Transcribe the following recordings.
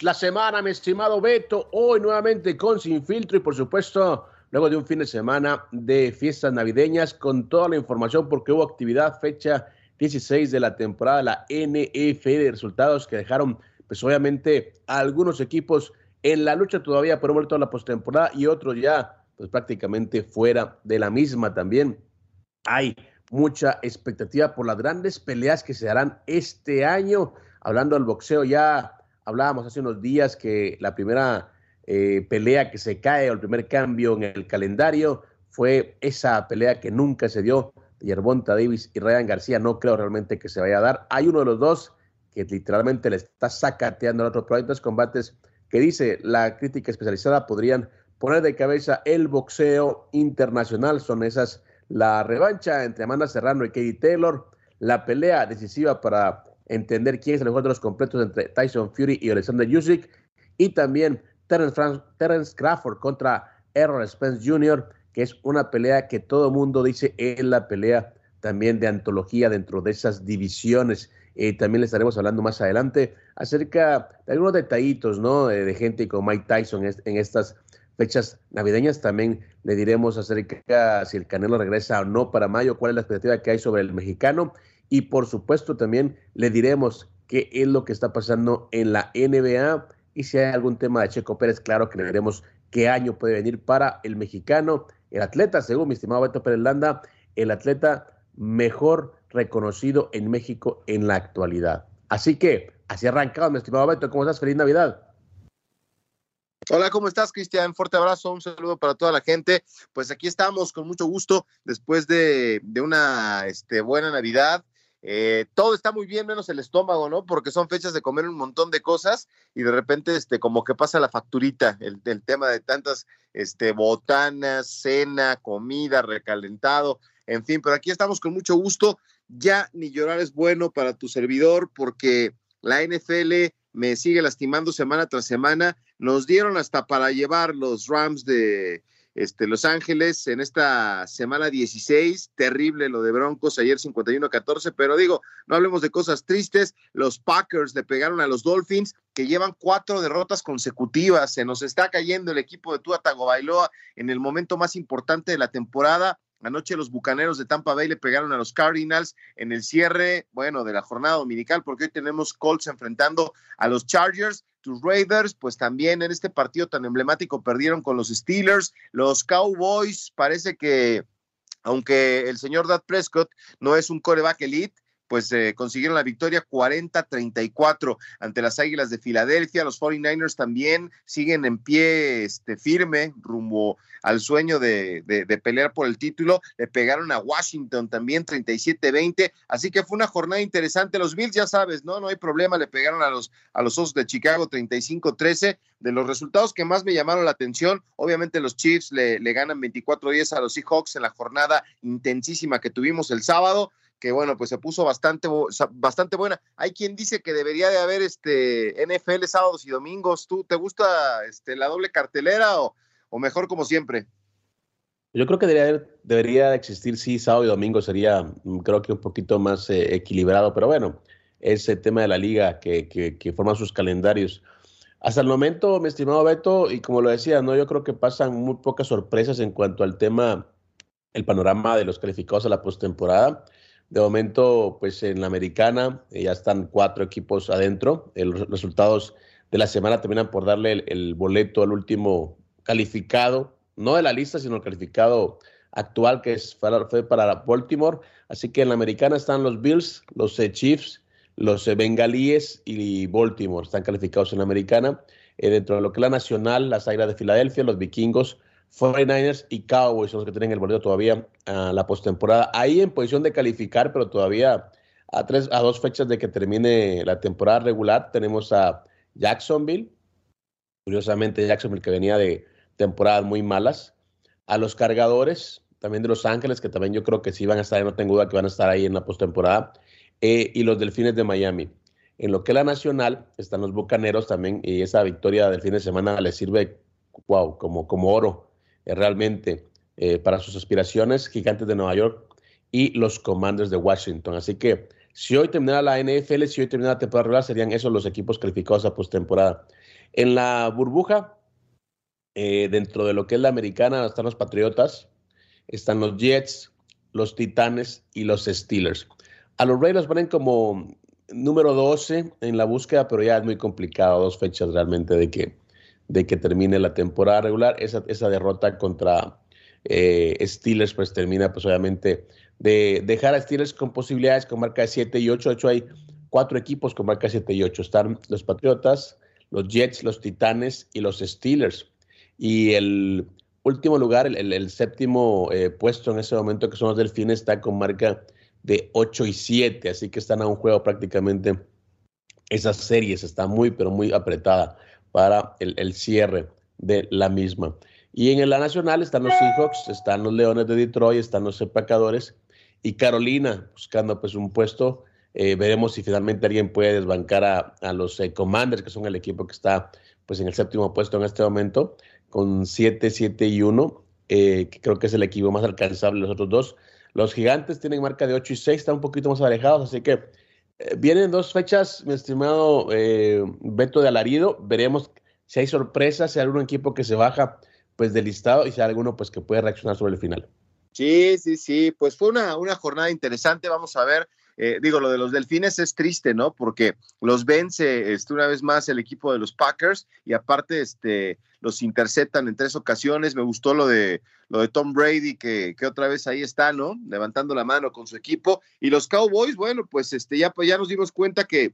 La semana, mi estimado Beto, hoy nuevamente con Sin Filtro y por supuesto luego de un fin de semana de fiestas navideñas con toda la información porque hubo actividad fecha 16 de la temporada la NFL de resultados que dejaron pues obviamente algunos equipos en la lucha todavía por vuelto a la postemporada y otros ya pues prácticamente fuera de la misma también. Hay mucha expectativa por las grandes peleas que se darán este año. Hablando del boxeo, ya hablábamos hace unos días que la primera eh, pelea que se cae o el primer cambio en el calendario fue esa pelea que nunca se dio Yerbonta Davis y Ryan García. No creo realmente que se vaya a dar. Hay uno de los dos que literalmente le está sacateando a otro, pero hay dos combates que dice la crítica especializada podrían poner de cabeza el boxeo internacional. Son esas la revancha entre Amanda Serrano y Katie Taylor, la pelea decisiva para entender quién es el mejor de los completos entre Tyson Fury y Alexander Usyk, y también Terence, Terence Crawford contra Errol Spence Jr., que es una pelea que todo mundo dice es la pelea también de antología dentro de esas divisiones. Eh, también le estaremos hablando más adelante acerca de algunos detallitos, ¿no? De, gente como Mike Tyson en estas fechas navideñas. También le diremos acerca si el Canelo regresa o no para mayo, cuál es la expectativa que hay sobre el mexicano. Y por supuesto también le diremos qué es lo que está pasando en la NBA y si hay algún tema de Checo Pérez, claro que le diremos qué año puede venir para el mexicano, el atleta, según mi estimado Beto Pérez Landa, el atleta mejor reconocido en México en la actualidad. Así que, así arrancado, mi estimado Beto, ¿cómo estás? Feliz Navidad. Hola, ¿cómo estás, Cristian? Fuerte abrazo, un saludo para toda la gente. Pues aquí estamos con mucho gusto después de, de una este, buena Navidad. Eh, todo está muy bien, menos el estómago, ¿no? Porque son fechas de comer un montón de cosas y de repente, este, como que pasa la facturita, el, el tema de tantas, este, botanas, cena, comida, recalentado, en fin, pero aquí estamos con mucho gusto. Ya ni llorar es bueno para tu servidor porque la NFL me sigue lastimando semana tras semana. Nos dieron hasta para llevar los Rams de este, Los Ángeles en esta semana 16. Terrible lo de Broncos ayer 51-14, pero digo, no hablemos de cosas tristes. Los Packers le pegaron a los Dolphins que llevan cuatro derrotas consecutivas. Se nos está cayendo el equipo de Tua Tagovailoa en el momento más importante de la temporada. Anoche los Bucaneros de Tampa Bay le pegaron a los Cardinals en el cierre, bueno, de la jornada dominical, porque hoy tenemos Colts enfrentando a los Chargers. Tus Raiders, pues también en este partido tan emblemático perdieron con los Steelers. Los Cowboys, parece que, aunque el señor Dad Prescott no es un coreback elite, pues eh, consiguieron la victoria 40-34 ante las Águilas de Filadelfia. Los 49ers también siguen en pie este, firme rumbo al sueño de, de, de, pelear por el título. Le pegaron a Washington también 37-20. Así que fue una jornada interesante. Los Bills, ya sabes, ¿no? No hay problema. Le pegaron a los, a los Osos de Chicago 35-13. De los resultados que más me llamaron la atención, obviamente los Chiefs le, le ganan 24-10 a los Seahawks en la jornada intensísima que tuvimos el sábado que bueno, pues se puso bastante, bastante buena. Hay quien dice que debería de haber este NFL sábados y domingos. ¿Tú te gusta este, la doble cartelera o, o mejor como siempre? Yo creo que debería, debería existir, sí, sábado y domingo sería, creo que un poquito más eh, equilibrado, pero bueno, es el tema de la liga que, que, que, forma sus calendarios. Hasta el momento, mi estimado Beto, y como lo decía, no, yo creo que pasan muy pocas sorpresas en cuanto al tema el panorama de los calificados a la postemporada. De momento, pues en la americana eh, ya están cuatro equipos adentro. los resultados de la semana terminan por darle el, boleto al último calificado, no de la lista, sino el calificado actual que es, fue para Baltimore. Así que en la americana están los Bills, los eh, Chiefs, los eh, Bengalíes y Baltimore. Están calificados en la americana. dentro de lo que es la nacional, las Águilas de Filadelfia, los Vikingos, 49ers y Cowboys son los que tienen el boleto todavía a la postemporada. Ahí en posición de calificar, pero todavía a, tres, a dos fechas de que termine la temporada regular, tenemos a Jacksonville, curiosamente Jacksonville que venía de temporadas muy malas, a los cargadores, también de Los Ángeles, que también yo creo que sí van a estar, no tengo duda que van a estar ahí en la postemporada, eh, y los Delfines de Miami. En lo que es la nacional, están los Bucaneros también, y esa victoria del fin de semana les sirve, wow, como, como oro realmente eh, para sus aspiraciones, Gigantes de Nueva York y los Commanders de Washington. Así que si hoy terminara la NFL, si hoy terminara la temporada regular, serían esos los equipos calificados a postemporada. En la burbuja, eh, dentro de lo que es la americana, están los Patriotas, están los Jets, los Titanes y los Steelers. A los Raiders ponen como número 12 en la búsqueda, pero ya es muy complicado, dos fechas realmente de que de que termine la temporada regular. Esa, esa derrota contra eh, Steelers pues termina pues obviamente de dejar a Steelers con posibilidades con marca de 7 y 8. De hecho hay cuatro equipos con marca 7 y 8. Están los Patriotas, los Jets, los Titanes y los Steelers. Y el último lugar, el, séptimo eh, puesto en ese momento, que son los Delfines, está con marca de 8 y 7. Así que están a un juego prácticamente. Esas series está muy, pero muy apretada para el, cierre de la misma. Y en la nacional están los Seahawks, están los Leones de Detroit, están los Empacadores y Carolina buscando pues un puesto. Eh, veremos si finalmente alguien puede desbancar a, los eh, Commanders, que son el equipo que está pues en el séptimo puesto en este momento, con 7, 7 y 1, eh, que creo que es el equipo más alcanzable de los otros dos. Los gigantes tienen marca de 8 y 6, están un poquito más alejados, así que eh, vienen dos fechas, mi estimado eh, Beto de Alarido. Veremos si hay sorpresas, si hay algún equipo que se baja pues del listado y si hay alguno pues que puede reaccionar sobre el final. Sí, sí, sí, pues fue una, una jornada interesante. Vamos a ver eh, digo, lo de los delfines es triste, ¿no? Porque los vence este, una vez más el equipo de los Packers y aparte este, los interceptan en tres ocasiones. Me gustó lo de, lo de Tom Brady, que, que, otra vez ahí está, ¿no? Levantando la mano con su equipo. Y los Cowboys, bueno, pues este, ya, pues ya nos dimos cuenta que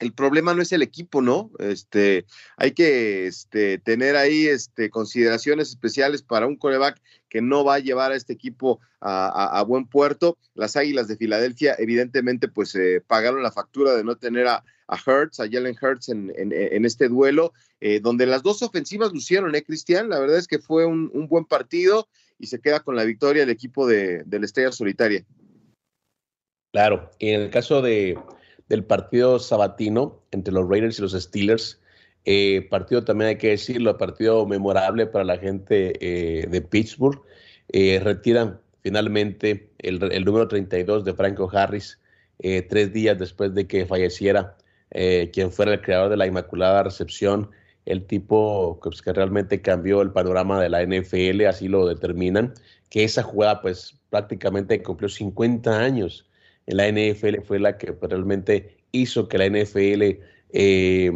el problema no es el equipo, ¿no? Este, hay que este, tener ahí este, consideraciones especiales para un coreback que no va a llevar a este equipo a, buen puerto. Las Águilas de Filadelfia, evidentemente, pues eh, pagaron la factura de no tener a, a Hertz, a Jalen Hurts en, en, este duelo, eh, donde las dos ofensivas lucieron, ¿eh, Cristian? La verdad es que fue un, un, buen partido y se queda con la victoria el equipo de, de la Estrella Solitaria. Claro, en el caso de del partido sabatino entre los Raiders y los Steelers. Eh, partido también hay que decirlo, partido memorable para la gente eh, de Pittsburgh. Eh, retiran finalmente el, número 32 de Franco Harris tres días después de que falleciera quien fuera el creador de la Inmaculada Recepción, el tipo pues, que realmente cambió el panorama de la NFL, así lo determinan, que esa jugada pues prácticamente cumplió 50 años la NFL fue la que realmente hizo que la NFL eh,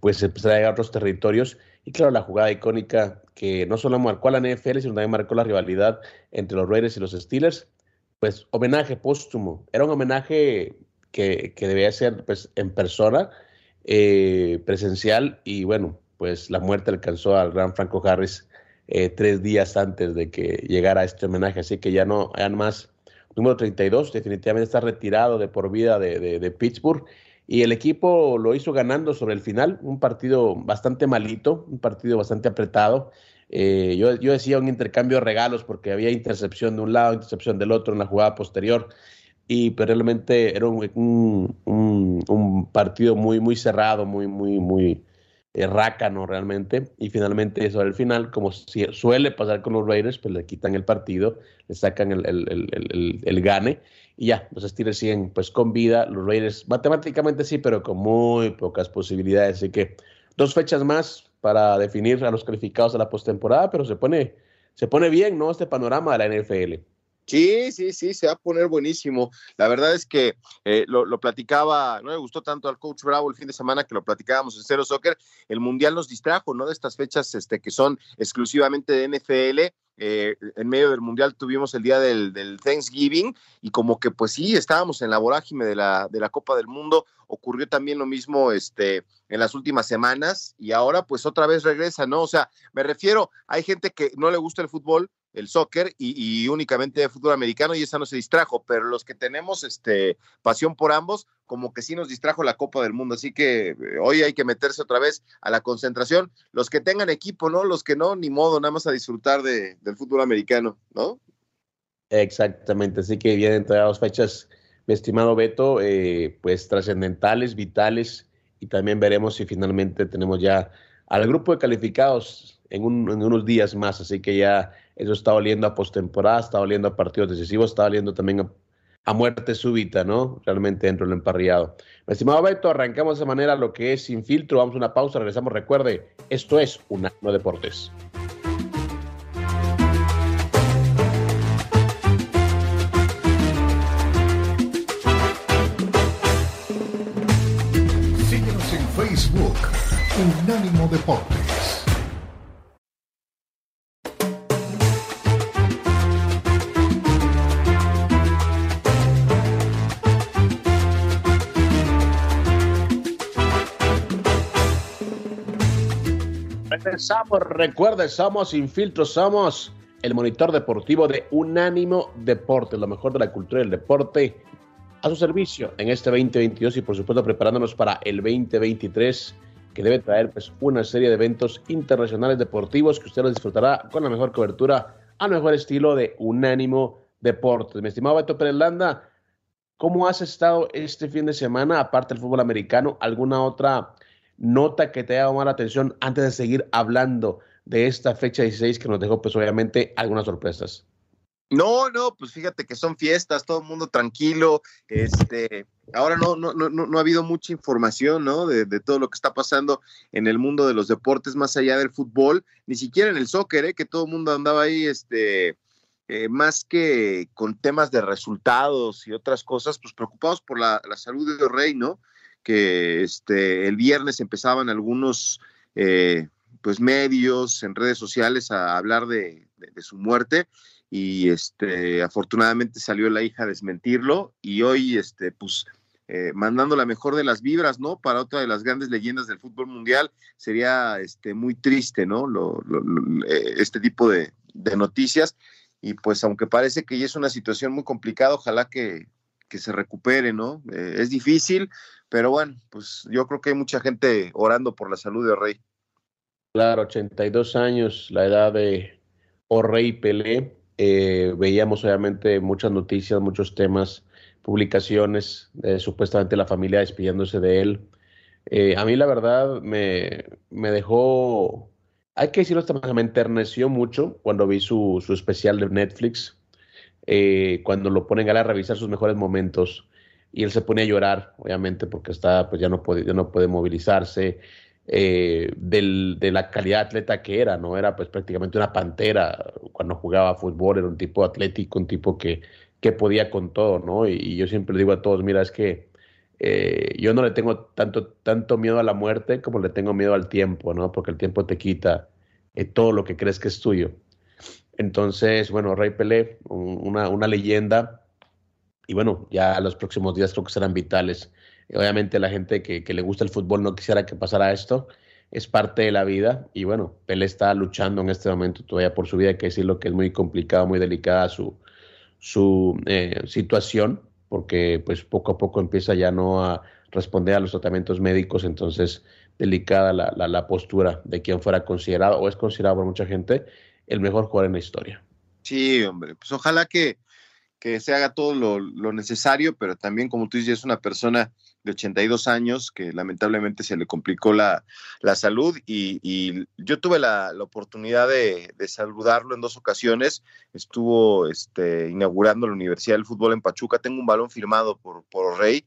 pues empezara a llegar a otros territorios. Y claro, la jugada icónica que no solo marcó a la NFL, sino también marcó la rivalidad entre los Raiders y los Steelers, pues homenaje póstumo. Era un homenaje que, que debía ser pues, en persona, eh, presencial, y bueno, pues la muerte alcanzó al gran Franco Harris eh, tres días antes de que llegara este homenaje, así que ya no, hay más número 32, definitivamente está retirado de por vida de, Pittsburgh. Y el equipo lo hizo ganando sobre el final, un partido bastante malito, un partido bastante apretado. Eh, yo, decía un intercambio de regalos porque había intercepción de un lado, intercepción del otro en la jugada posterior. Y pero realmente era un, un, partido muy, muy cerrado, muy, muy, muy, eh, rácano realmente. Y finalmente, sobre el final, como suele pasar con los Raiders, pues le quitan el partido, le sacan el, el, el, gane y ya, los Steelers siguen pues con vida. Los Raiders matemáticamente sí, pero con muy pocas posibilidades. Así que dos fechas más para definir a los calificados a la postemporada, pero se pone, se pone bien, ¿no? Este panorama de la NFL. Sí, sí, sí, se va a poner buenísimo. La verdad es que eh, lo, platicaba, no le gustó tanto al coach Bravo el fin de semana que lo platicábamos en Cero Soccer. El Mundial nos distrajo, ¿no? De estas fechas este, que son exclusivamente de NFL. Eh, en medio del Mundial tuvimos el día del, del, Thanksgiving y como que pues sí, estábamos en la vorágine de la, de la Copa del Mundo. Ocurrió también lo mismo este, en las últimas semanas y ahora pues otra vez regresa, ¿no? O sea, me refiero, hay gente que no le gusta el fútbol, el soccer y, únicamente de fútbol americano y esa no se distrajo, pero los que tenemos este, pasión por ambos, como que sí nos distrajo la Copa del Mundo, así que eh, hoy hay que meterse otra vez a la concentración, los que tengan equipo, ¿no? Los que no, ni modo, nada más a disfrutar de, del fútbol americano, ¿no? Exactamente, así que vienen todas las fechas, mi estimado Beto, eh, pues trascendentales, vitales, y también veremos si finalmente tenemos ya al grupo de calificados en unos días más, así que ya eso está oliendo a postemporada, está oliendo a partidos decisivos, está oliendo también a, muerte súbita, ¿no? Realmente dentro del emparrillado. Mi estimado Beto, arrancamos de esa manera lo que es Sin Filtro. Vamos a una pausa, regresamos. Recuerde, esto es Unánimo Deportes. Síguenos en Facebook, Unánimo Deportes. Regresamos, recuerde, somos Infiltros, somos el monitor deportivo de Unánimo Deporte, lo mejor de la cultura del deporte a su servicio en este 2022 y por supuesto preparándonos para el 2023 que debe traer pues una serie de eventos internacionales deportivos que usted los disfrutará con la mejor cobertura al mejor estilo de Unánimo Deportes. Mi estimado Beto Pérez Landa, ¿cómo has estado este fin de semana aparte del fútbol americano? ¿Alguna otra nota que te haya llamado la atención antes de seguir hablando de esta fecha 16 que nos dejó pues obviamente algunas sorpresas? No, no, pues fíjate que son fiestas, todo el mundo tranquilo, este, ahora no, no, no, no ha habido mucha información, ¿no? De, todo lo que está pasando en el mundo de los deportes más allá del fútbol, ni siquiera en el soccer, ¿eh? Que todo el mundo andaba ahí, este, eh, más que con temas de resultados y otras cosas, pues preocupados por la, la salud de Rey, ¿no? Que este, el viernes empezaban algunos eh, pues medios en redes sociales a hablar de, su muerte y este, afortunadamente salió la hija a desmentirlo y hoy este, pues eh, mandando la mejor de las vibras, ¿no? Para otra de las grandes leyendas del fútbol mundial, sería este, muy triste, ¿no? Eh, este tipo de, de, noticias. Y pues aunque parece que ya es una situación muy complicada, ojalá que, que se recupere, ¿no? es difícil, pero bueno, pues yo creo que hay mucha gente orando por la salud de Rey. Claro, 82 años, la edad de Orrey Pelé. Eh, veíamos obviamente muchas noticias, muchos temas, publicaciones, de supuestamente la familia despidiéndose de él. Eh, a mí la verdad me, me dejó, hay que decirlo, me enterneció mucho cuando vi su, su especial de Netflix, eh, cuando lo ponen a revisar sus mejores momentos y él se pone a llorar, obviamente, porque está, pues ya no puede, ya no puede movilizarse, eh, de la calidad atleta que era, ¿no? Era pues prácticamente una pantera cuando jugaba fútbol, era un tipo atlético, un tipo que, que podía con todo, ¿no? Y, yo siempre digo a todos, mira, es que eh, yo no le tengo tanto, tanto miedo a la muerte como le tengo miedo al tiempo, ¿no? Porque el tiempo te quita eh, todo lo que crees que es tuyo. Entonces, bueno, Rey Pelé, una, una leyenda, y bueno, ya los próximos días creo que serán vitales. Obviamente la gente que, le gusta el fútbol no quisiera que pasara esto, es parte de la vida. Y bueno, Pelé está luchando en este momento todavía por su vida, hay que decirlo que es muy complicado, muy delicada su, su eh, situación, porque pues poco a poco empieza ya no a responder a los tratamientos médicos, entonces delicada la, la postura de quien fuera considerado o es considerado por mucha gente el mejor jugador en la historia. Sí, hombre, pues ojalá que, que se haga todo lo, necesario, pero también, como tú dices, es una persona de 82 años que lamentablemente se le complicó la, salud y, yo tuve la, oportunidad de, saludarlo en dos ocasiones. Estuvo este, inaugurando la Universidad del Fútbol en Pachuca. Tengo un balón firmado por, por Rey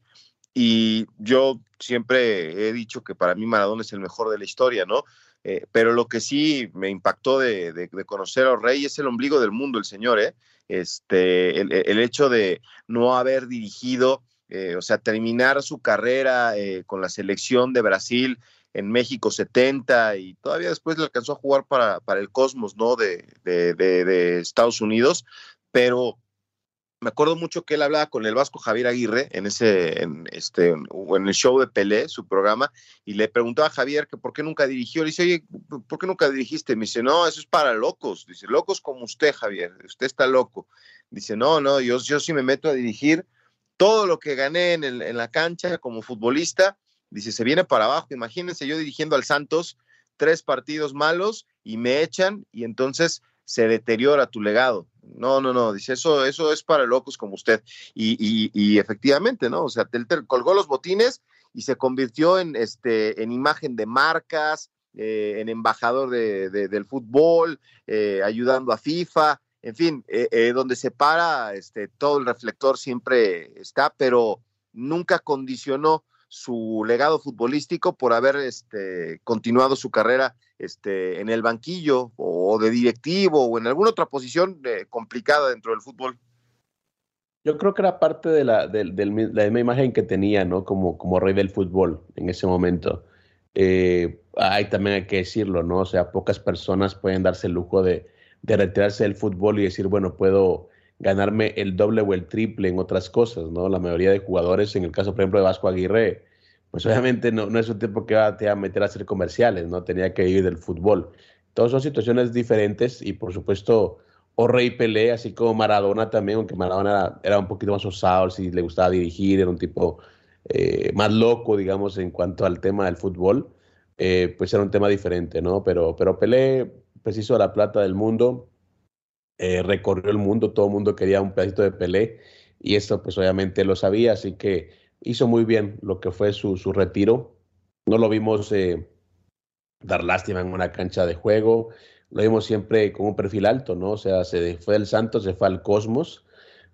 y yo siempre he dicho que para mí Maradona es el mejor de la historia, ¿no? Eh, pero lo que sí me impactó de, conocer a Rey es el ombligo del mundo, el señor, ¿eh? Este, el, hecho de no haber dirigido, eh, o sea, terminar su carrera eh, con la selección de Brasil en México 70 y todavía después le alcanzó a jugar para, para el Cosmos, ¿no? De, de Estados Unidos, pero me acuerdo mucho que él hablaba con el Vasco Javier Aguirre en ese, en este, en el show de Pelé, su programa, y le preguntaba a Javier que por qué nunca dirigió. Le dice, oye, ¿por qué nunca dirigiste? Me dice, no, eso es para locos. Dice, locos como usted, Javier, usted está loco. Dice, no, no, yo, yo sí me meto a dirigir todo lo que gané en, en la cancha como futbolista. Dice, se viene para abajo. Imagínense yo dirigiendo al Santos tres partidos malos y me echan y entonces se deteriora tu legado. No, no, no, dice, eso, eso es para locos como usted. Y, efectivamente, ¿no? O sea, él colgó los botines y se convirtió en, este, en imagen de marcas, eh, en embajador del fútbol, eh, ayudando a FIFA, en fin, eh, donde se para, este, todo el reflector siempre está, pero nunca condicionó su legado futbolístico por haber este, continuado su carrera este, en el banquillo o de directivo o en alguna otra posición eh, complicada dentro del fútbol. Yo creo que era parte de la, de, la misma imagen que tenía, ¿no? Como, como rey del fútbol en ese momento. Eh, hay también hay que decirlo, ¿no? O sea, pocas personas pueden darse el lujo de, de retirarse del fútbol y decir, bueno, puedo ganarme el doble o el triple en otras cosas, ¿no? La mayoría de jugadores, en el caso, por ejemplo, de Vasco Aguirre, pues obviamente no, no es un tiempo que te va a meter a hacer comerciales, ¿no? Tenía que ir del fútbol. Todas son situaciones diferentes y, por supuesto, o Rey Pelé, así como Maradona también, aunque Maradona era, un poquito más osado, si le gustaba dirigir, era un tipo eh, más loco, digamos, en cuanto al tema del fútbol, eh, pues era un tema diferente, ¿no? Pero, pero Pelé, pues hizo la plata del mundo, eh, recorrió el mundo, todo el mundo quería un pedacito de Pelé y esto pues obviamente lo sabía, así que hizo muy bien lo que fue su, su retiro. No lo vimos eh, dar lástima en una cancha de juego, lo vimos siempre con un perfil alto, ¿no? O sea, se fue del Santos, se fue al Cosmos,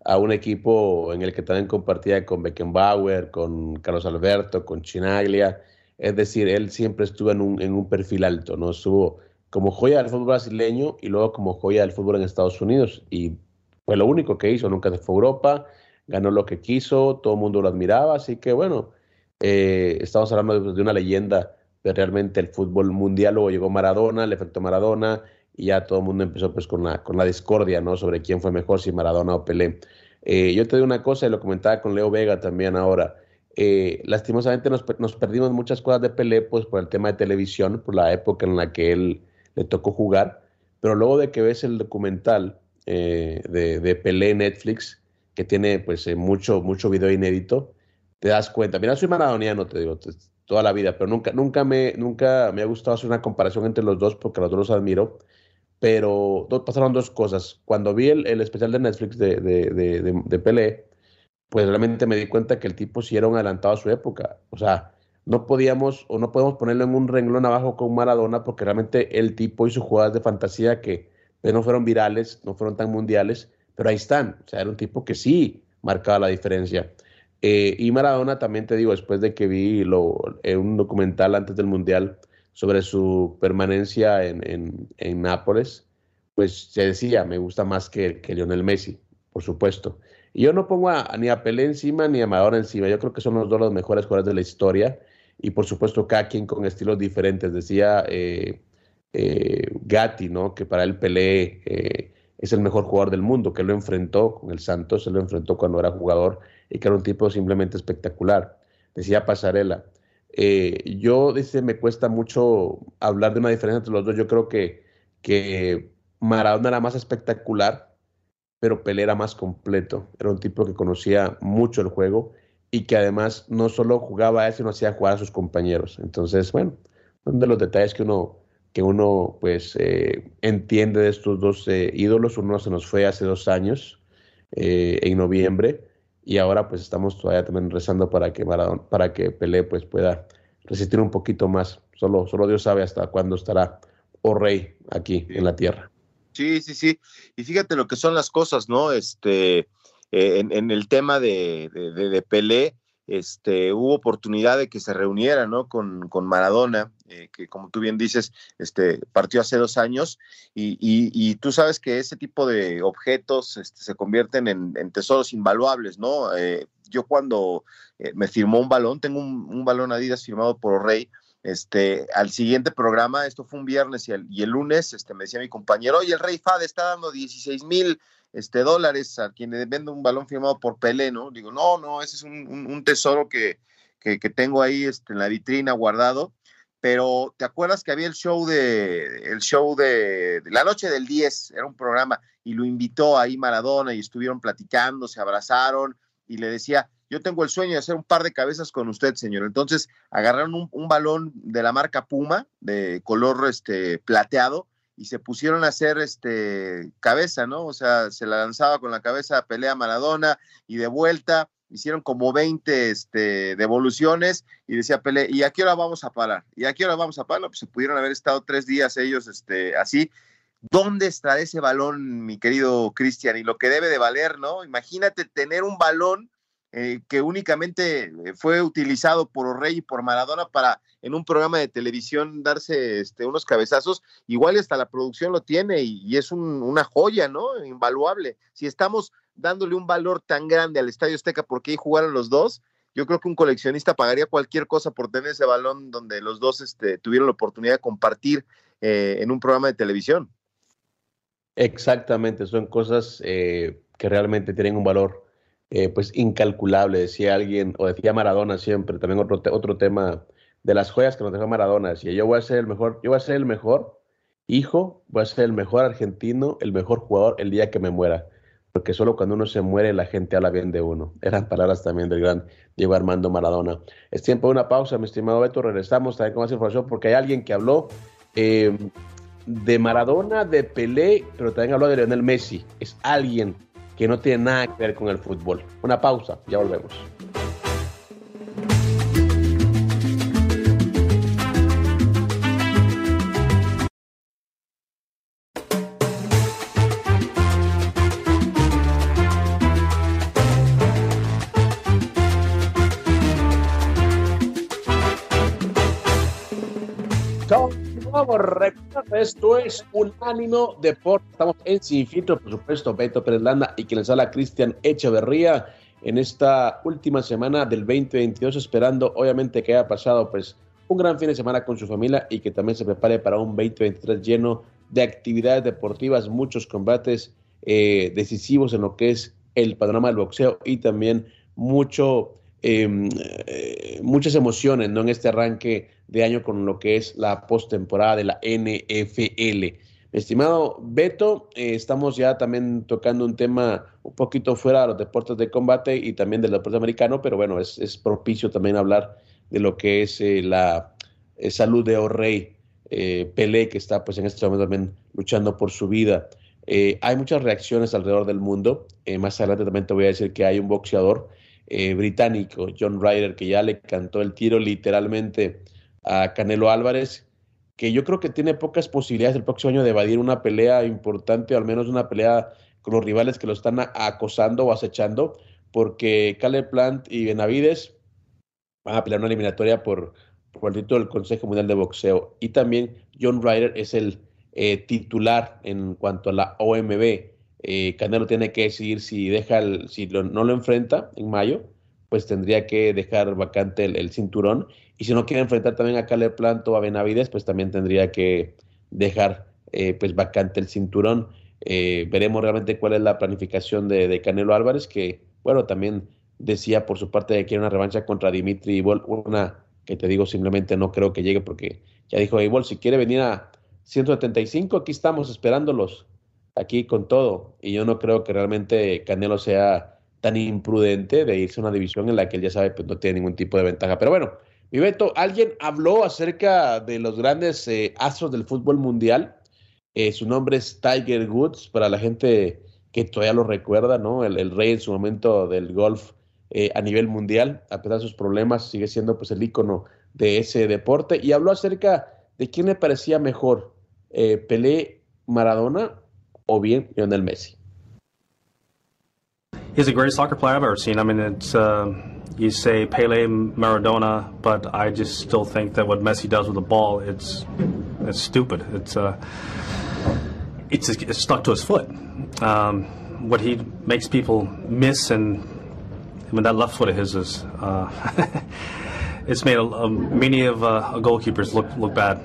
a un equipo en el que también compartía con Beckenbauer, con Carlos Alberto, con Chinaglia. Es decir, él siempre estuvo en un, en un perfil alto, ¿no? Estuvo como joya del fútbol brasileño y luego como joya del fútbol en Estados Unidos. Y fue lo único que hizo, nunca se fue a Europa, ganó lo que quiso, todo el mundo lo admiraba, así que bueno, eh, estamos hablando de, una leyenda de realmente el fútbol mundial, luego llegó Maradona, el efecto Maradona, y ya todo el mundo empezó pues con la, con la discordia, ¿no? Sobre quién fue mejor, si Maradona o Pelé. Eh, yo te digo una cosa, y lo comentaba con Leo Vega también ahora, eh, lastimosamente nos, nos, perdimos muchas cosas de Pelé, pues por el tema de televisión, por la época en la que él le tocó jugar, pero luego de que ves el documental eh, de, de, Netflix, que tiene pues eh, mucho, mucho video inédito, te das cuenta. Mira, soy maradoniano, te digo, toda la vida, pero nunca, nunca, me, nunca me ha gustado hacer una comparación entre los dos porque los dos los admiro. Pero pasaron dos cosas. Cuando vi el, el especial de Netflix de, de, de, de, pues realmente me di cuenta que el tipo sí era adelantado a su época. O sea, no podíamos o no podemos ponerlo en un renglón abajo con Maradona porque realmente el tipo hizo jugadas de fantasía que pues, no fueron virales, no fueron tan mundiales, pero ahí están. O sea, era un tipo que sí marcaba la diferencia. Eh, y Maradona también te digo, después de que vi lo, eh, un documental antes del Mundial sobre su permanencia en, en, Nápoles, pues se decía, me gusta más que, que Lionel Messi, por supuesto. Y yo no pongo ni a Pelé encima ni a Maradona encima, yo creo que son los dos los mejores jugadores de la historia y por supuesto cada quien con estilos diferentes. Decía eh, eh, Gatti, ¿no? Que para él Pelé eh, es el mejor jugador del mundo, que lo enfrentó con el Santos, se lo enfrentó cuando era jugador y que era un tipo simplemente espectacular. Decía Pasarela. yo, dice, me cuesta mucho hablar de una diferencia entre los dos. Yo creo que, que Maradona era más espectacular, pero Pelé era más completo. Era un tipo que conocía mucho el juego y que además no solo jugaba a él, sino hacía jugar a sus compañeros. Entonces, bueno, son de los detalles que uno, que uno pues eh, entiende de estos dos eh, ídolos. Uno se nos fue hace dos años, eh, en noviembre, y ahora pues estamos todavía también rezando para que, para que Pelé pues pueda resistir un poquito más. Solo, solo Dios sabe hasta cuándo estará o oh rey aquí en la tierra. Sí, sí, sí. Y fíjate lo que son las cosas, ¿no? Este, eh, en, el tema de, de, Pelé, este, hubo oportunidad de que se reuniera con, Maradona, eh, que como tú bien dices, este, partió hace dos años, y, tú sabes que ese tipo de objetos este, se convierten en, tesoros invaluables, ¿no? Eh, yo cuando me firmó un balón, tengo un, un balón Adidas firmado por Rey, este, al siguiente programa, esto fue un viernes y el, y el lunes, este, me decía mi compañero, oye, el Rey Fad está dando 16 mil este, dólares a quien le vende un balón firmado por Pelé, ¿no? Digo, no, no, ese es un, un, tesoro que, que, tengo ahí este, en la vitrina guardado. Pero ¿te acuerdas que había el show de el show de, la noche del 10? Era un programa y lo invitó ahí Maradona y estuvieron platicando, se abrazaron y le decía, yo tengo el sueño de hacer un par de cabezas con usted, señor. Entonces agarraron un, un balón de la marca Puma de color este, plateado y se pusieron a hacer este cabeza, ¿no? O sea, se la lanzaba con la cabeza a pelea Maradona y de vuelta hicieron como 20 este, devoluciones y decía Pelé, ¿y a qué hora vamos a parar? ¿Y a qué hora vamos a parar? Pues se pudieron haber estado tres días ellos este, así. ¿Dónde está ese balón, mi querido Cristian? Y lo que debe de valer, ¿no? Imagínate tener un balón eh, que únicamente eh, fue utilizado por Rey y por Maradona para en un programa de televisión darse este, unos cabezazos, igual hasta la producción lo tiene y, es una joya, ¿no? Invaluable. Si estamos dándole un valor tan grande al Estadio Azteca porque ahí jugaron los dos, yo creo que un coleccionista pagaría cualquier cosa por tener ese balón donde los dos este, tuvieron la oportunidad de compartir eh, en un programa de televisión. Exactamente, son cosas que realmente tienen un valor eh, pues incalculable, decía alguien, o decía Maradona siempre, también otro, otro tema de las joyas que nos dejó Maradona, decía, yo voy a ser el mejor, yo voy a ser el mejor hijo, voy a ser el mejor argentino, el mejor jugador el día que me muera, porque solo cuando uno se muere la gente habla bien de uno. Eran palabras también del gran Diego Armando Maradona. Es tiempo de una pausa, mi estimado Beto, regresamos también con más información porque hay alguien que habló eh, de Maradona, de Pelé, pero también habló de Lionel Messi. Es alguien que no tiene nada que ver con el fútbol. Una pausa, ya volvemos. Esto es un ánimo Deporte. Estamos en Sin Filtro, por supuesto, Beto Pérez Landa y quien les habla Cristian Echeverría en esta última semana del 2022, esperando obviamente que haya pasado pues un gran fin de semana con su familia y que también se prepare para un 2023 lleno de actividades deportivas, muchos combates eh, decisivos en lo que es el panorama del boxeo y también mucho eh, muchas emociones ¿no? en este arranque de año con lo que es la postemporada de la NFL. Estimado Beto, eh, estamos ya también tocando un tema un poquito fuera de los deportes de combate y también del deporte americano, pero bueno, es, propicio también hablar de lo que es eh, la salud de O'Reilly Pelé, que está pues en este momento también luchando por su vida. hay muchas reacciones alrededor del mundo. más adelante también te voy a decir que hay un boxeador eh, británico, John Ryder, que ya le cantó el tiro literalmente a Canelo Álvarez, que yo creo que tiene pocas posibilidades el próximo año de evadir una pelea importante, o al menos una pelea con los rivales que lo están acosando o acechando, porque Caleb Plant y Benavides van a pelear una eliminatoria por, por el título del Consejo Mundial de Boxeo. Y también John Ryder es el eh, titular en cuanto a la OMB. Eh, Canelo tiene que decidir si deja el, si no lo enfrenta en mayo, pues tendría que dejar vacante el, cinturón. Y si no quiere enfrentar también a Caleb Planto o a Benavides, pues también tendría que dejar eh, pues vacante el cinturón. Eh, veremos realmente cuál es la planificación de, Canelo Álvarez, que bueno, también decía por su parte que quiere una revancha contra Dimitri Ibol, una que te digo simplemente no creo que llegue porque ya dijo Ibol, si quiere venir a 175, aquí estamos esperándolos aquí con todo. Y yo no creo que realmente Canelo sea tan imprudente de irse a una división en la que él ya sabe pues, no tiene ningún tipo de ventaja. Pero bueno, mi Beto, alguien habló acerca de los grandes eh, astros del fútbol mundial. Eh, su nombre es Tiger Woods, para la gente que todavía lo recuerda, ¿no? El, rey en su momento del golf eh, a nivel mundial, a pesar de sus problemas, sigue siendo pues el ícono de ese deporte. Y habló acerca de quién le parecía mejor, Pelé, Maradona o bien Messi. He's the greatest soccer player I've ever seen. I mean, it's uh, you say Pele, Maradona, but I just still think that what Messi does with the ball, it's it's stupid. It's uh, it's, it's stuck to his foot. Um, what he makes people miss, and I mean that left foot of his is uh, it's made a, a, many of uh, goalkeepers look look bad.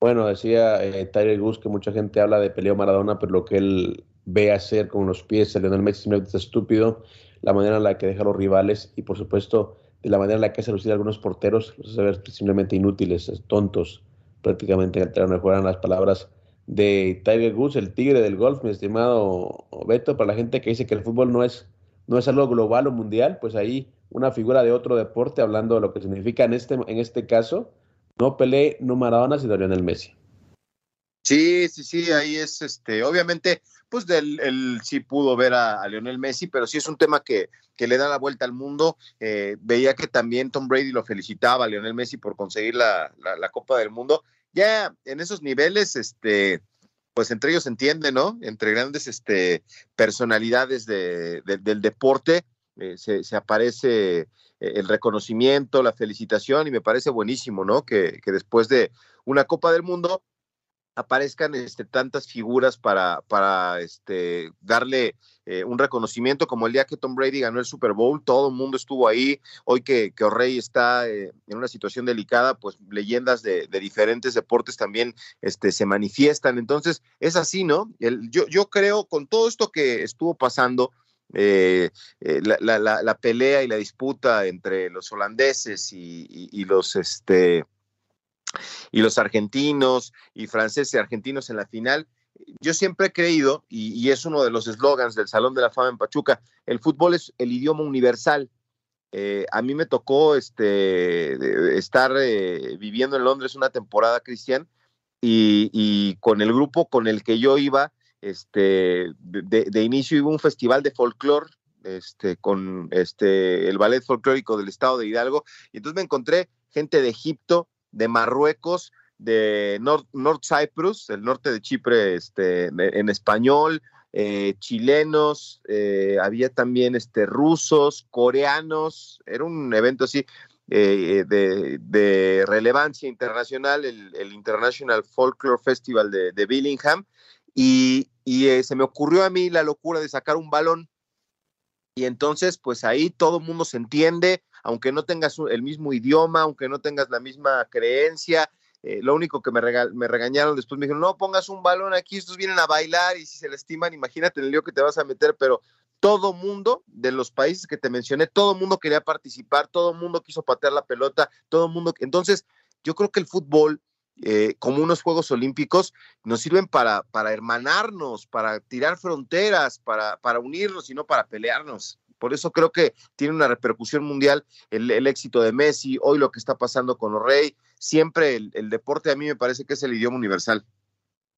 Bueno, decía eh, Tyler Gus que mucha gente habla de Peleo Maradona, pero lo que él ve hacer con los pies a Lionel Messi es estúpido. La manera en la que deja a los rivales y, por supuesto, de la manera en la que hace lucir a algunos porteros, los hace simplemente inútiles, tontos, prácticamente en el terreno juegan las palabras de Tiger Woods, el tigre del golf, mi estimado Beto, para la gente que dice que el fútbol no es, no es algo global o mundial, pues ahí una figura de otro deporte hablando de lo que significa en este, en este caso no Pelé, no Maradona, sino Lionel Messi. Sí, sí, sí, ahí es, este, obviamente, pues del, él sí pudo ver a, Lionel Messi, pero sí es un tema que, que le da la vuelta al mundo. Eh, veía que también Tom Brady lo felicitaba a Lionel Messi por conseguir la, la, Copa del Mundo. Ya en esos niveles, este, pues entre ellos se entiende, ¿no? Entre grandes este, personalidades de, del deporte, eh, se, aparece eh, el reconocimiento, la felicitación y me parece buenísimo, ¿no? Que, después de una Copa del Mundo aparezcan este, tantas figuras para, para este, darle eh, un reconocimiento, como el día que Tom Brady ganó el Super Bowl, todo el mundo estuvo ahí, hoy que, que O'Reilly está eh, en una situación delicada, pues leyendas de, diferentes deportes también este, se manifiestan, entonces es así, ¿no? yo, yo creo, con todo esto que estuvo pasando, eh, eh, la, pelea y la disputa entre los holandeses y, los este y los argentinos y franceses y argentinos en la final. Yo siempre he creído, y, es uno de los eslogans del Salón de la Fama en Pachuca, el fútbol es el idioma universal. Eh, a mí me tocó este, estar viviendo en Londres una temporada, Cristian, y, y, con el grupo con el que yo iba, este, de, inicio hubo un festival de folclore este, con este, el ballet folclórico del estado de Hidalgo, y entonces me encontré gente de Egipto, de Marruecos, de North, Cyprus, el norte de Chipre, este, en español, eh, chilenos, eh, había también este, rusos, coreanos, era un evento así eh, de, relevancia internacional, el, International Folklore Festival de, de Billingham, y, eh, se me ocurrió a mí la locura de sacar un balón. Y entonces, pues ahí todo el mundo se entiende, aunque no tengas el mismo idioma, aunque no tengas la misma creencia. Eh, lo único que me, regañaron después me dijeron, no pongas un balón aquí, estos vienen a bailar y si se lastiman, imagínate el lío que te vas a meter, pero todo mundo de los países que te mencioné, todo mundo quería participar, todo mundo quiso patear la pelota, todo mundo. Entonces, yo creo que el fútbol eh, como unos Juegos Olímpicos, nos sirven para, para hermanarnos, para tirar fronteras, para, para unirnos y no para pelearnos. Por eso creo que tiene una repercusión mundial el, éxito de Messi, hoy lo que está pasando con Rey. Siempre el, deporte a mí me parece que es el idioma universal.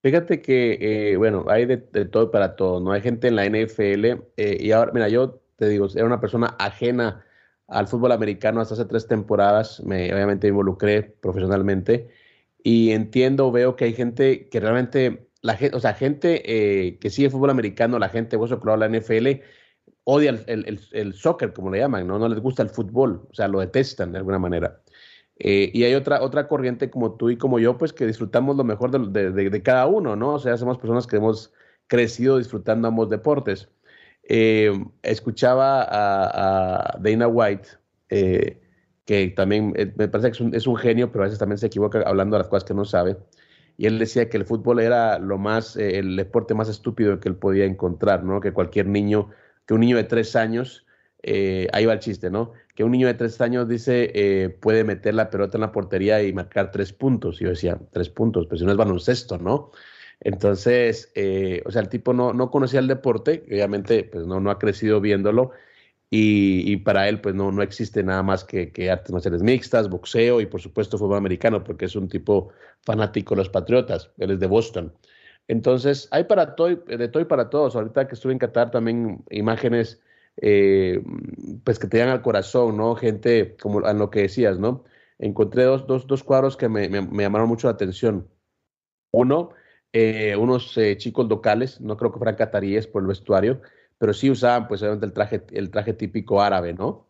Fíjate que, eh, bueno, hay de, todo para todo, ¿no? Hay gente en la NFL eh, y ahora, mira, yo te digo, era una persona ajena al fútbol americano hasta hace tres temporadas, me, obviamente me involucré profesionalmente y entiendo, veo que hay gente que realmente, la gente, o sea, gente eh, que sigue fútbol americano, la gente, vos que la NFL, odia el, el, soccer, como le llaman, ¿no? No les gusta el fútbol, o sea, lo detestan de alguna manera. Eh, y hay otra, otra corriente como tú y como yo, pues que disfrutamos lo mejor de, de, cada uno, ¿no? O sea, somos personas que hemos crecido disfrutando ambos deportes. Eh, escuchaba a, a Dana White que también eh, me parece que es un, genio, pero a veces también se equivoca hablando de las cosas que no sabe. Y él decía que el fútbol era lo más, eh, el deporte más estúpido que él podía encontrar, ¿no? Que cualquier niño, que un niño de tres años, eh, ahí va el chiste, ¿no? Que un niño de tres años dice, puede meter la pelota en la portería y marcar tres puntos. Y yo decía, tres puntos, pero si no es baloncesto, ¿no? Entonces, o sea, el tipo no, no conocía el deporte, obviamente, pues no, no ha crecido viéndolo y, para él pues no, no existe nada más que, que, artes marciales mixtas, boxeo y por supuesto fútbol americano porque es un tipo fanático de los Patriotas, él es de Boston. Entonces hay para todo, de todo y para todos. Ahorita que estuve en Qatar también imágenes eh, pues que te dan al corazón, ¿no? Gente como en lo que decías, ¿no? Encontré dos, dos, dos cuadros que me, me, llamaron mucho la atención. Uno, eh, unos eh, chicos locales, no creo que fueran cataríes por el vestuario, pero sí usaban pues obviamente el traje, el traje típico árabe, ¿no?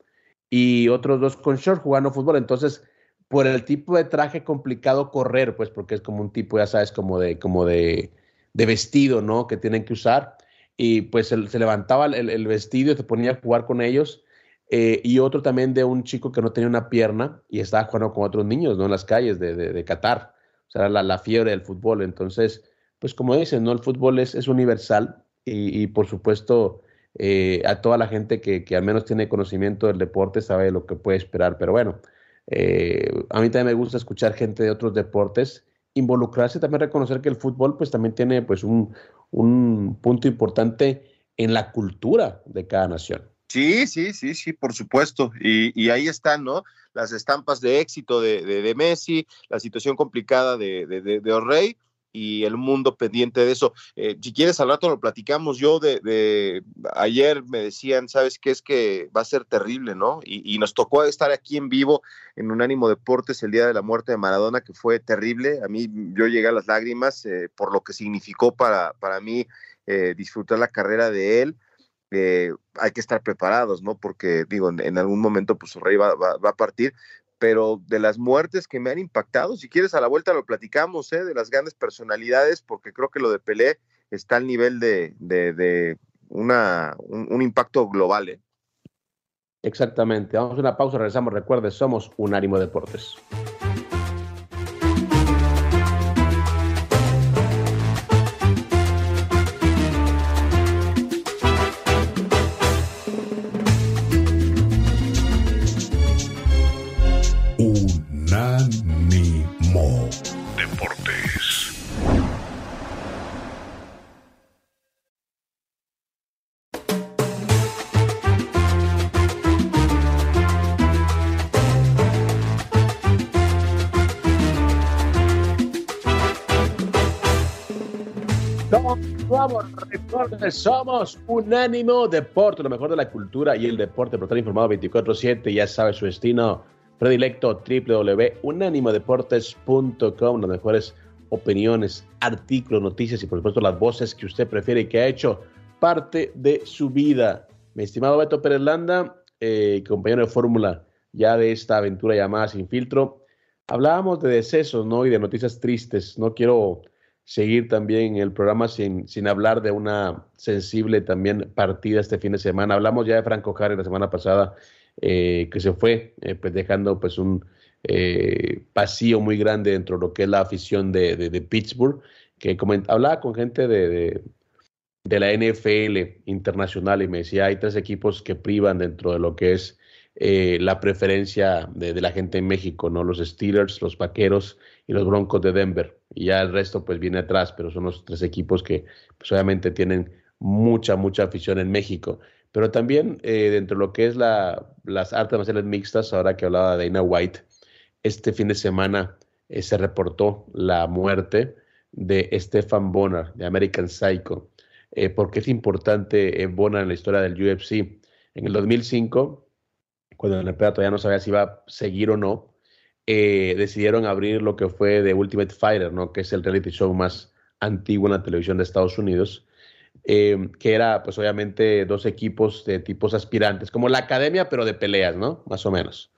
Y otros dos con short jugando fútbol, entonces por el tipo de traje complicado correr, pues porque es como un tipo, ya sabes, como de, como de, de vestido, ¿no? Que tienen que usar. Y pues se, levantaba el, el, vestido y te ponía a jugar con ellos. Eh, y otro también de un chico que no tenía una pierna y estaba jugando con otros niños, ¿no? En las calles de, de, de Qatar. O sea, la, la, fiebre del fútbol. Entonces, pues como dicen, ¿no? El fútbol es, es universal y, y por supuesto eh, a toda la gente que, que al menos tiene conocimiento del deporte sabe lo que puede esperar. Pero bueno, eh, a mí también me gusta escuchar gente de otros deportes, involucrarse, también reconocer que el fútbol pues también tiene pues un, un punto importante en la cultura de cada nación. Sí, sí, sí, sí, por supuesto. Y, y ahí están, ¿no? Las estampas de éxito de, de, de Messi, la situación complicada de, de O'Reilly y el mundo pendiente de eso. Eh, si quieres, al rato lo platicamos. Yo de, ayer me decían, ¿sabes qué? Es que va a ser terrible, ¿no? Y, nos tocó estar aquí en vivo en un ánimo Deportes el día de la muerte de Maradona, que fue terrible. A mí yo llegué a las lágrimas eh, por lo que significó para, para mí eh, disfrutar la carrera de él. Eh, hay que estar preparados, ¿no? Porque digo, en, algún momento pues su rey va, va, a partir, pero de las muertes que me han impactado, si quieres a la vuelta lo platicamos, ¿eh? de las grandes personalidades, porque creo que lo de Pelé está al nivel de, de, una, un, un, impacto global. ¿eh? Exactamente, vamos a una pausa, regresamos, recuerde, somos Unánimo Deportes. Somos Unánimo Deporte, lo mejor de la cultura y el deporte, por estar informado 24-7, ya sabe su destino predilecto www.unanimodeportes.com, las mejores opiniones, artículos, noticias y por supuesto las voces que usted prefiere y que ha hecho parte de su vida. Mi estimado Beto Pérez Landa, eh, compañero de fórmula ya de esta aventura llamada Sin Filtro, hablábamos de decesos ¿no? y de noticias tristes. No quiero seguir también el programa sin, sin hablar de una sensible también partida este fin de semana. Hablamos ya de Franco Jara la semana pasada eh, que se fue, eh, pues dejando pues un eh, vacío muy grande dentro de lo que es la afición de, de, Pittsburgh, que hablaba con gente de, de, de, la NFL internacional y me decía, hay tres equipos que privan dentro de lo que es eh, la preferencia de, la gente en México, ¿no? Los Steelers, los Vaqueros y los Broncos de Denver. Y ya el resto pues viene atrás, pero son los tres equipos que pues obviamente tienen mucha, mucha afición en México pero también eh, dentro de lo que es la, las artes marciales mixtas, ahora que hablaba de Dana White, este fin de semana eh, se reportó la muerte de Stefan Bonner, de American Psycho. Eh, porque es importante Bonner en la historia del UFC? En el 2005, cuando el emperador todavía no sabía si iba a seguir o no, decidieron abrir lo que fue The Ultimate Fighter, ¿no? que es el reality show más antiguo en la televisión de Estados Unidos eh, que era pues obviamente dos equipos de tipos aspirantes, como la academia, pero de peleas, ¿no? Más o menos.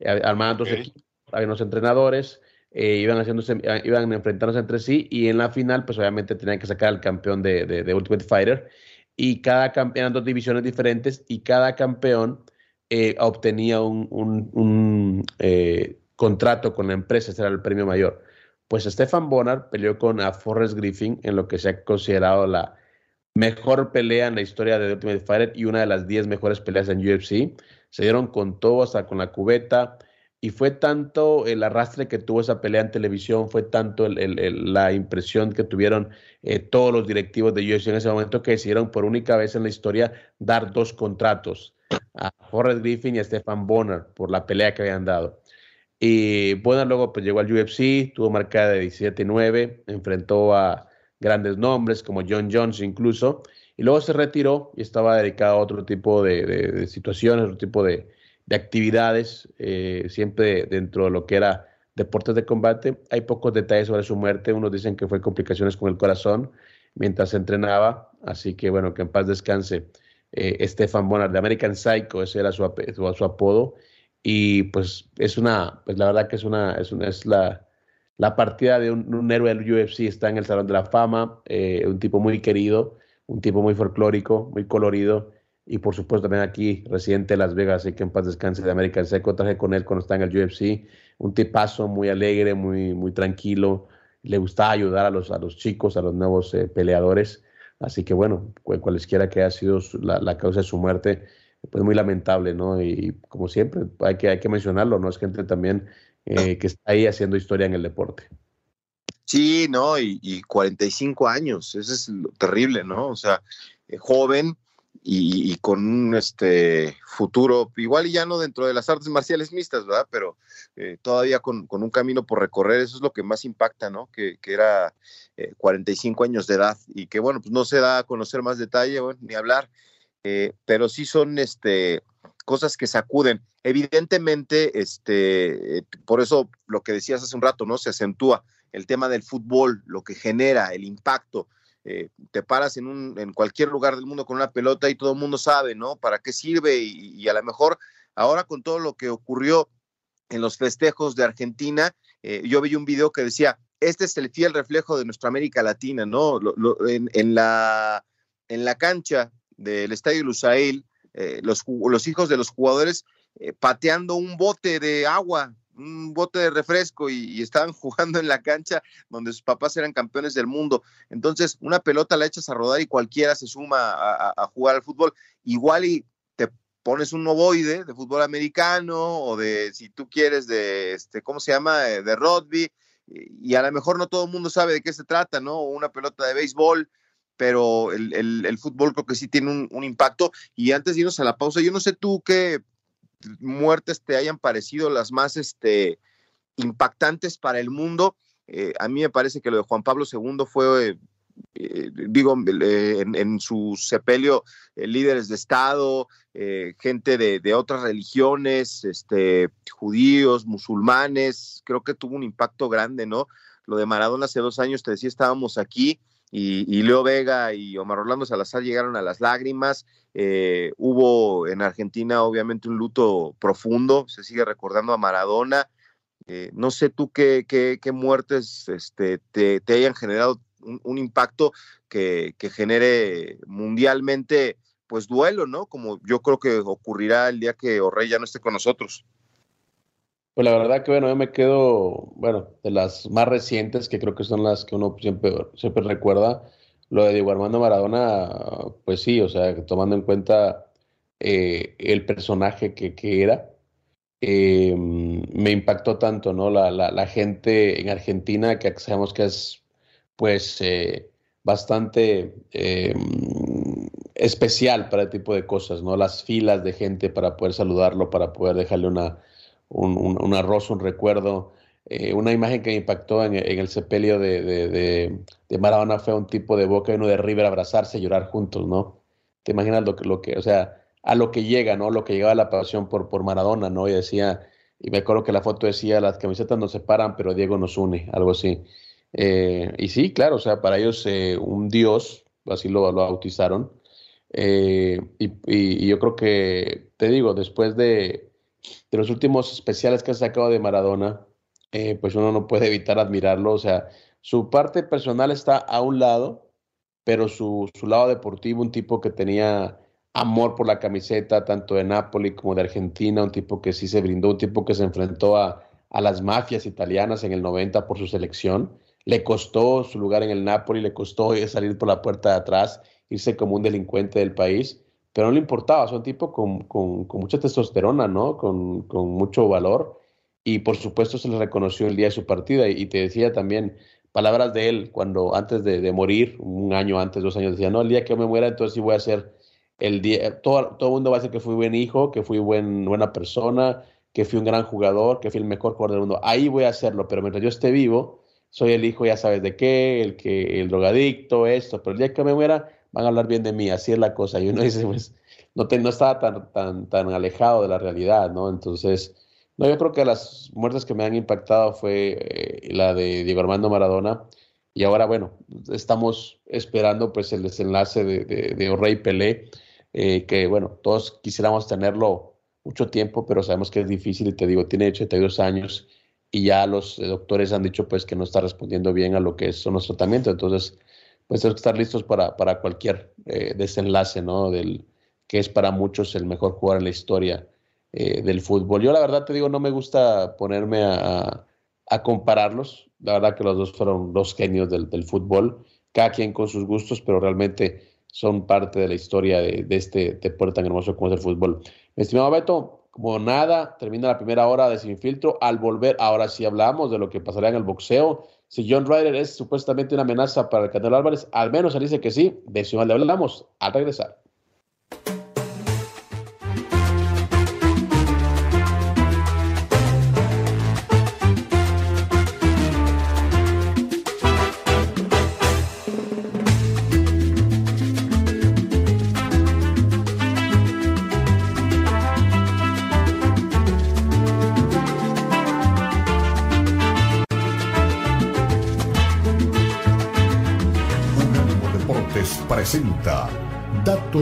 Eh, armaban dos okay. equipos, había unos entrenadores, eh, iban, haciéndose, iban enfrentándose entre sí y en la final pues obviamente tenían que sacar al campeón de, de, de Ultimate Fighter y cada eran dos divisiones diferentes y cada campeón eh, obtenía un, eh, contrato con la empresa, ese era el premio mayor. Pues Stefan Bonner peleó con a Forrest Griffin en lo que se ha considerado la, mejor pelea en la historia de The Ultimate Fighter y una de las 10 mejores peleas en UFC. Se dieron con todo, hasta con la cubeta. Y fue tanto el arrastre que tuvo esa pelea en televisión, fue tanto la impresión que tuvieron eh, todos los directivos de UFC en ese momento que decidieron por única vez en la historia dar dos contratos a Forrest Griffin y a Stefan Bonner por la pelea que habían dado. Y Bonner luego pues, llegó al UFC, tuvo marcada de 17-9, enfrentó a grandes nombres como John Jones incluso, y luego se retiró y estaba dedicado a otro tipo de, situaciones, otro tipo de, de actividades, eh, siempre dentro de lo que era deportes de combate. Hay pocos detalles sobre su muerte, unos dicen que fue complicaciones con el corazón mientras entrenaba, así que bueno, que en paz descanse eh, Stefan Bonner, de American Psycho, ese era su, apodo. Y pues es una, pues la verdad que es una, es, una, es la, la partida de un, héroe del UFC, está en el Salón de la Fama, eh, un tipo muy querido, un tipo muy folclórico, muy colorido. Y por supuesto también aquí, residente de Las Vegas, así que en paz descanse de American Psycho, traje con él cuando está en el UFC, un tipazo muy alegre, muy, muy tranquilo, le gustaba ayudar a los, a los chicos, a los nuevos eh, peleadores. Así que bueno, cualesquiera que haya sido la, causa de su muerte, pues muy lamentable, ¿no? Y como siempre, hay que, hay que mencionarlo, ¿no? Es gente también eh, que está ahí haciendo historia en el deporte. Sí, ¿no? Y, y 45 años, eso es terrible, ¿no? O sea, eh, joven, y, con un este, futuro, igual y ya no dentro de las artes marciales mixtas, ¿verdad? Pero eh, todavía con, un camino por recorrer, eso es lo que más impacta, ¿no? Que, era 45 eh, años de edad y que, bueno, pues no se da a conocer más detalle, ni hablar, eh, pero sí son este, cosas que sacuden. Evidentemente, este, por eso lo que decías hace un rato, ¿no? Se acentúa el tema del fútbol, lo que genera, el impacto. Eh, te paras en, un, en cualquier lugar del mundo con una pelota y todo el mundo sabe, ¿no? ¿Para qué sirve? Y, a lo mejor ahora con todo lo que ocurrió en los festejos de Argentina, eh, yo vi un video que decía, este es el fiel reflejo de nuestra América Latina, ¿no? en, la, en la cancha del Estadio Lusail, eh, los, los hijos de los jugadores pateando un bote de agua un bote de refresco y, estaban jugando en la cancha donde sus papás eran campeones del mundo. Entonces, una pelota la echas a rodar y cualquiera se suma a, jugar al fútbol. Igual y te pones un ovoide de fútbol americano o de, si tú quieres, de, este, ¿cómo se llama? Eh, de rugby. Y a lo mejor no todo el mundo sabe de qué se trata, ¿no? Una pelota de béisbol pero el, fútbol creo que sí tiene un, un, impacto. Y antes de irnos a la pausa, yo no sé tú qué, muertes te hayan parecido las más este, impactantes para el mundo. Eh, a mí me parece que lo de Juan Pablo II fue, eh, digo, eh, en, su sepelio, líderes de Estado, gente de, otras religiones, este, judíos, musulmanes, creo que tuvo un impacto grande, ¿no? Lo de Maradona hace dos años, te decía, estábamos aquí y, Leo Vega y Omar Orlando Salazar llegaron a las lágrimas. Eh, hubo en Argentina obviamente un luto profundo, se sigue recordando a Maradona. Eh, no sé tú qué, qué, muertes este, te, hayan generado un, impacto que, que, genere mundialmente pues duelo, ¿no? Como yo creo que ocurrirá el día que Orrey ya no esté con nosotros. Pues la verdad que bueno, yo me quedo, bueno, de las más recientes, que creo que son las que uno siempre, siempre recuerda, lo de Diego Armando Maradona, pues sí, o sea, tomando en cuenta eh, el personaje que, que era, eh, me impactó tanto, ¿no? La, la, la, gente en Argentina, que sabemos que es, pues, eh, bastante especial para este tipo de cosas, ¿no? Las filas de gente para poder saludarlo, para poder dejarle una un, arroz, un recuerdo. Eh, una imagen que me impactó en, el sepelio de, Maradona fue un tipo de boca y uno de River abrazarse y llorar juntos, ¿no? Te imaginas lo que, lo que, o sea, a lo que llega, ¿no? Lo que llegaba la pasión por, Maradona, ¿no? Y decía, y me acuerdo que la foto decía, las camisetas nos separan, pero Diego nos une, algo así. Eh, y sí, claro, o sea, para ellos eh, un dios, así lo, lo bautizaron. y, yo creo que, te digo, después de, de los últimos especiales que ha sacado de Maradona, eh, pues uno no puede evitar admirarlo. O sea, su parte personal está a un lado, pero su, su lado deportivo, un tipo que tenía amor por la camiseta, tanto de Nápoles como de Argentina, un tipo que sí se brindó, un tipo que se enfrentó a, a las mafias italianas en el 90 por su selección. Le costó su lugar en el Napoli, le costó salir por la puerta de atrás, irse como un delincuente del país pero no le importaba, es un tipo con, con, con mucha testosterona, ¿no? Con, con, mucho valor. Y por supuesto se le reconoció el día de su partida. Y, te decía también palabras de él cuando antes de, de, morir, un año antes, dos años, decía, no, el día que yo me muera, entonces sí voy a ser el día, todo, todo el mundo va a decir que fui buen hijo, que fui buen, buena persona, que fui un gran jugador, que fui el mejor jugador del mundo. Ahí voy a hacerlo, pero mientras yo esté vivo, soy el hijo, ya sabes de qué, el que el drogadicto, esto, pero el día que me muera, van a hablar bien de mí, así es la cosa. Y uno dice, pues, no, no estaba tan, tan, tan alejado de la realidad, ¿no? Entonces, no, yo creo que las muertes que me han impactado fue eh, la de Diego Armando Maradona. Y ahora, bueno, estamos esperando pues el desenlace de, de, de Pelé. eh, que bueno, todos quisiéramos tenerlo mucho tiempo, pero sabemos que es difícil y te digo, tiene 82 años y ya los doctores han dicho pues que no está respondiendo bien a lo que son los tratamientos, entonces pues tenemos que estar listos para, para cualquier eh, desenlace, ¿no? Del que es para muchos el mejor jugador en la historia eh, del fútbol. Yo la verdad te digo, no me gusta ponerme a, a, compararlos, la verdad que los dos fueron dos genios del, del, fútbol, cada quien con sus gustos, pero realmente son parte de la historia de, de este deporte tan hermoso como es el fútbol. Mi estimado Beto, como nada, termina la primera hora de Sin Filtro. Al volver, ahora sí hablamos de lo que pasaría en el boxeo. Si John Ryder es supuestamente una amenaza para el Canelo Álvarez, al menos él dice que sí. De eso le hablamos al regresar.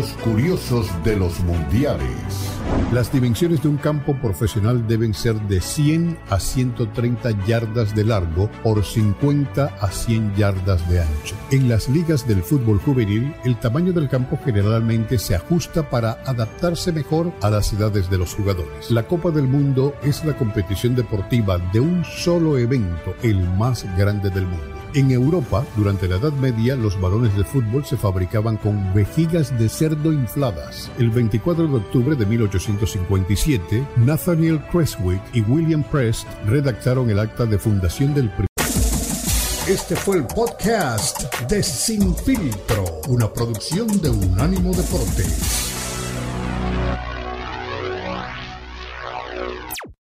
Datos curiosos de los mundiales. Las dimensiones de un campo profesional deben ser de 100 a 130 yardas de largo por 50 a 100 yardas de ancho. En las ligas del fútbol juvenil, el tamaño del campo generalmente se ajusta para adaptarse mejor a las edades de los jugadores. La Copa del Mundo es la competición deportiva de un solo evento, el más grande del mundo. En Europa, durante la Edad Media, los balones de fútbol se fabricaban con vejigas de cerdo infladas. El 24 de octubre de 1857, Nathaniel Creswick y William Prest redactaron el acta de fundación del Este fue el podcast de Sin Filtro, una producción de Unánimo Deportes.